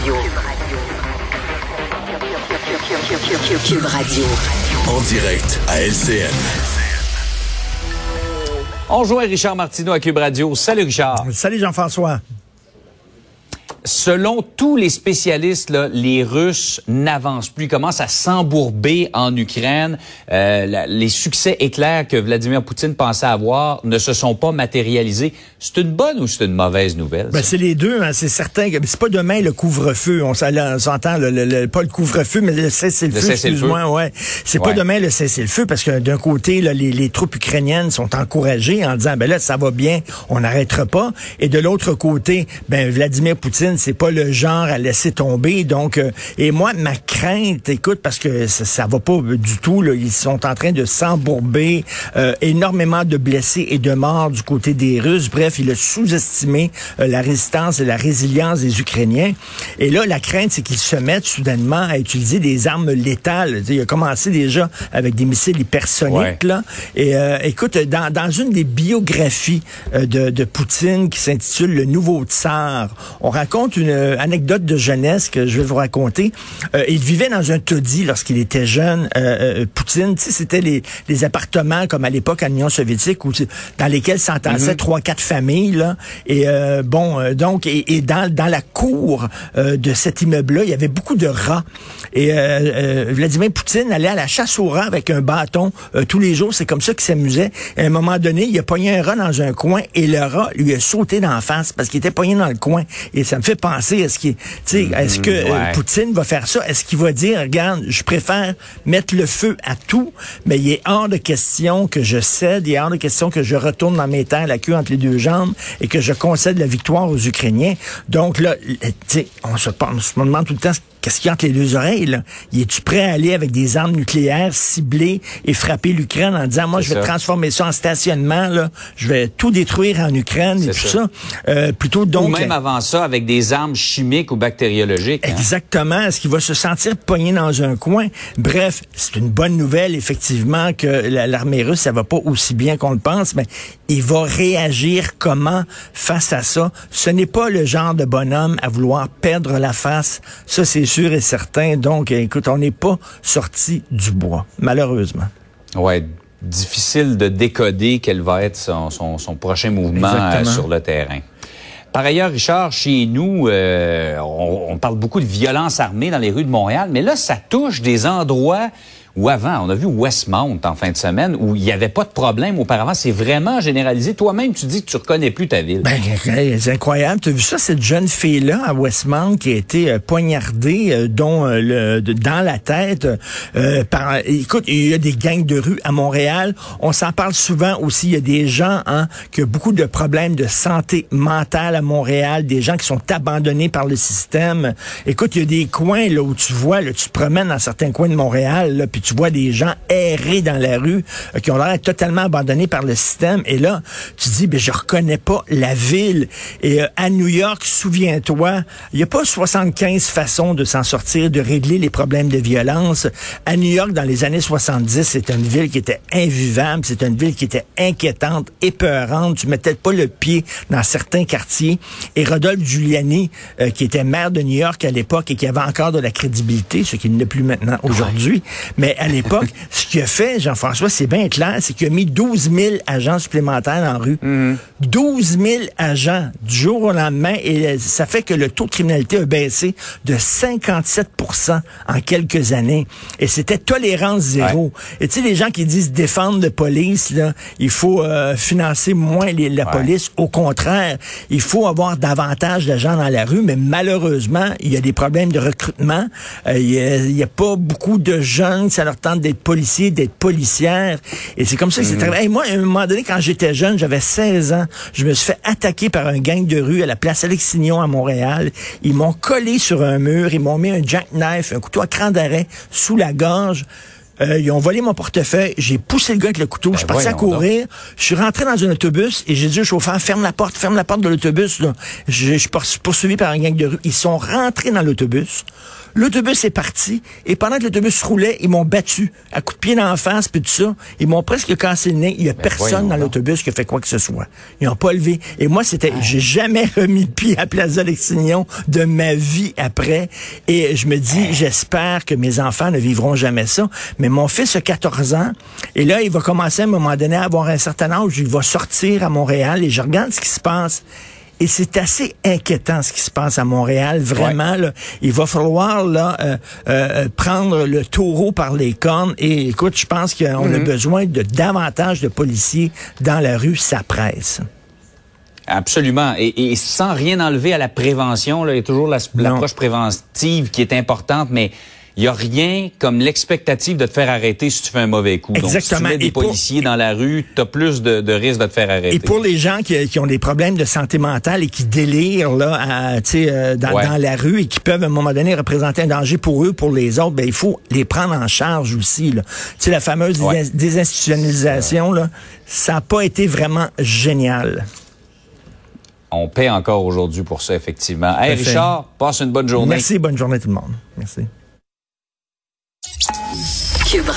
Radio. Cube Radio. En direct à LCN. On rejoint Richard Martineau à Cube Radio. Salut Richard. Salut Jean-François. Selon tous les spécialistes, là, les Russes n'avancent plus, ils commencent à s'embourber en Ukraine. Euh, la- les succès éclairs que Vladimir Poutine pensait avoir ne se sont pas matérialisés. C'est une bonne ou c'est une mauvaise nouvelle? Ben, c'est les deux, hein, c'est certain. que C'est pas demain le couvre-feu. On s'en- on s'entend, le, le- le- pas le couvre-feu, mais le cessez-le-feu, Le cessez-le-feu. excuse-moi. Ouais. C'est pas demain le cessez-le-feu parce que d'un côté, là, les, les troupes ukrainiennes sont encouragées en disant, ben là, ça va bien, on n'arrêtera pas. Et de l'autre côté, ben Vladimir Poutine, c'est pas le genre à laisser tomber. Donc, euh, et moi, ma crainte, écoute, parce que ça, ça va pas du tout. Là, ils sont en train de s'embourber, euh, énormément de blessés et de morts du côté des Russes. Bref, il a sous-estimé euh, la résistance et la résilience des Ukrainiens. Et là, la crainte, c'est qu'ils se mettent soudainement à utiliser des armes létales. Il a commencé déjà avec des missiles hypersoniques. Ouais. Là. Et euh, écoute, dans, dans une des biographies euh, de, de Poutine qui s'intitule Le Nouveau Tsar, on raconte une euh, anecdote de jeunesse que je vais vous raconter. Euh, il vivait dans un taudis lorsqu'il était jeune. Euh, euh, Poutine, tu sais, c'était les, les appartements comme à l'époque en Union soviétique où, dans lesquels s'entassaient trois, quatre familles. Là. Et euh, bon, euh, donc, et, et dans, dans la cour euh, de cet immeuble-là, il y avait beaucoup de rats. Et Vladimir Poutine allait à la chasse aux rats avec un bâton euh, tous les jours. C'est comme ça qu'il s'amusait. À un moment donné, il a pogné un rat dans un coin et le rat lui a sauté d'en face parce qu'il était pogné dans le coin. Et ça me fait penser, est-ce qu'il, que euh, ouais. Poutine va faire ça? Est-ce qu'il va dire, regarde, je préfère mettre le feu à tout, mais il est hors de question que je cède, il est hors de question que je retourne dans mes terres, la queue entre les deux jambes, et que je concède la victoire aux Ukrainiens. Donc là, tu sais, on se, on se demande tout le temps Qu'est-ce qu'il y a entre les deux oreilles? Là? Y es-tu prêt à aller avec des armes nucléaires ciblées et frapper l'Ukraine en disant, moi, je vais ça. transformer ça en stationnement, là, je vais tout détruire en Ukraine et tout ça. ça. Euh, plutôt Ou donc... même avant ça, avec des armes chimiques ou bactériologiques. hein? Exactement. Est-ce qu'il va se sentir pogné dans un coin? Bref, c'est une bonne nouvelle, effectivement, que la- l'armée russe, ça va pas aussi bien qu'on le pense, mais il va réagir comment face à ça? Ce n'est pas le genre de bonhomme à vouloir perdre la face. Ça, c'est sûr et certain. Donc, écoute, on n'est pas sorti du bois, malheureusement. Ouais, difficile de décoder quel va être son, son, son prochain mouvement euh, Exactement. sur le terrain. Par ailleurs, Richard, chez nous, euh, on, on parle beaucoup de violence armée dans les rues de Montréal, mais là, ça touche des endroits où avant, on a vu Westmount en fin de semaine, où il n'y avait pas de problème auparavant. C'est vraiment généralisé. Toi-même, tu dis que tu reconnais plus ta ville. Ben, hey, c'est incroyable. Tu as vu ça, cette jeune fille-là à Westmount qui a été euh, poignardée, euh, dont euh, le, dans la tête. euh, par, écoute, il y a des gangs de rue à Montréal. On s'en parle souvent aussi. Il y a des gens hein, qui ont beaucoup de problèmes de santé mentale à Montréal, des gens qui sont abandonnés par le système. Écoute, il y a des coins là où tu vois, là, tu te promènes dans certains coins de Montréal, là, tu vois des gens errer dans la rue, euh, qui ont l'air totalement abandonnés par le système. Et là, tu dis, ben je reconnais pas la ville. Et euh, à New York, souviens-toi, il n'y a pas 75 façons de s'en sortir, de régler les problèmes de violence. À New York, dans les années 70, c'était une ville qui était invivable, c'était une ville qui était inquiétante, épeurante. Tu mettais pas le pied dans certains quartiers. Et Rodolphe Giuliani, euh, qui était maire de New York à l'époque et qui avait encore de la crédibilité, ce qu'il n'est plus maintenant aujourd'hui, mais à l'époque, ce qu'il a fait, Jean-François, c'est bien clair, c'est qu'il a mis 12 000 agents supplémentaires en rue. 12 000 agents du jour au lendemain, et ça fait que le taux de criminalité a baissé de 57% en quelques années. Et c'était tolérance zéro. Et tu sais, les gens qui disent défendre de police, là, il faut euh, financer moins les- la Ouais. police. Au contraire, il faut avoir davantage d'agents dans la rue, mais malheureusement, il y a des problèmes de recrutement. Euh, il y a- pas beaucoup de jeunes, ça leur tente d'être policiers, d'être policières. Et c'est comme ça que c'est. Hey, moi, à un moment donné, quand j'étais jeune, j'avais 16 ans, je me suis fait attaquer par un gang de rue à la place Alexignon à Montréal. Ils m'ont collé sur un mur, ils m'ont mis un jackknife, un couteau à cran d'arrêt sous la gorge. Euh, ils ont volé mon portefeuille. J'ai poussé le gars avec le couteau. je suis parti à Ben courir. Je suis rentré dans un autobus et j'ai dit au chauffeur, ferme la porte, ferme la porte de l'autobus. Je, je suis poursu- poursuivi par un gang de rue. Ils sont rentrés dans l'autobus. L'autobus est parti et pendant que l'autobus roulait, ils m'ont battu à coups de pied dans la face puis tout ça. Ils m'ont presque cassé le nez. Il y a personne voyons dans l'autobus qui a fait quoi que ce soit. Ils n'ont pas levé. Et moi, c'était, j'ai jamais remis pied à Plaza Lexignon de ma vie après. Et je me dis, j'espère que mes enfants ne vivront jamais ça. Mais mon fils a 14 ans et là, il va commencer à un moment donné à avoir un certain âge. Il va sortir à Montréal et je regarde ce qui se passe. Et c'est assez inquiétant ce qui se passe à Montréal. Vraiment, là, il va falloir là euh, euh, prendre le taureau par les cornes. Et écoute, je pense qu'on a besoin de davantage de policiers dans la rue. Ça presse. Absolument. Et, et sans rien enlever à la prévention, là, il y a toujours la- l'approche préventive qui est importante, mais il n'y a rien comme l'expectative de te faire arrêter si tu fais un mauvais coup. Donc, si Exactement. tu mets des Et pour- policiers dans la rue, tu as plus de, de risques de te faire arrêter. Et pour les gens qui, qui ont des problèmes de santé mentale et qui délirent là, à, euh, dans, Ouais. dans la rue et qui peuvent à un moment donné représenter un danger pour eux, pour les autres, ben il faut les prendre en charge aussi. là. La fameuse Ouais. désinstitutionnalisation, là, ça n'a pas été vraiment génial. On paie encore aujourd'hui pour ça, effectivement. Hey. Richard, passe une bonne journée. Merci, bonne journée tout le monde. Merci. Cube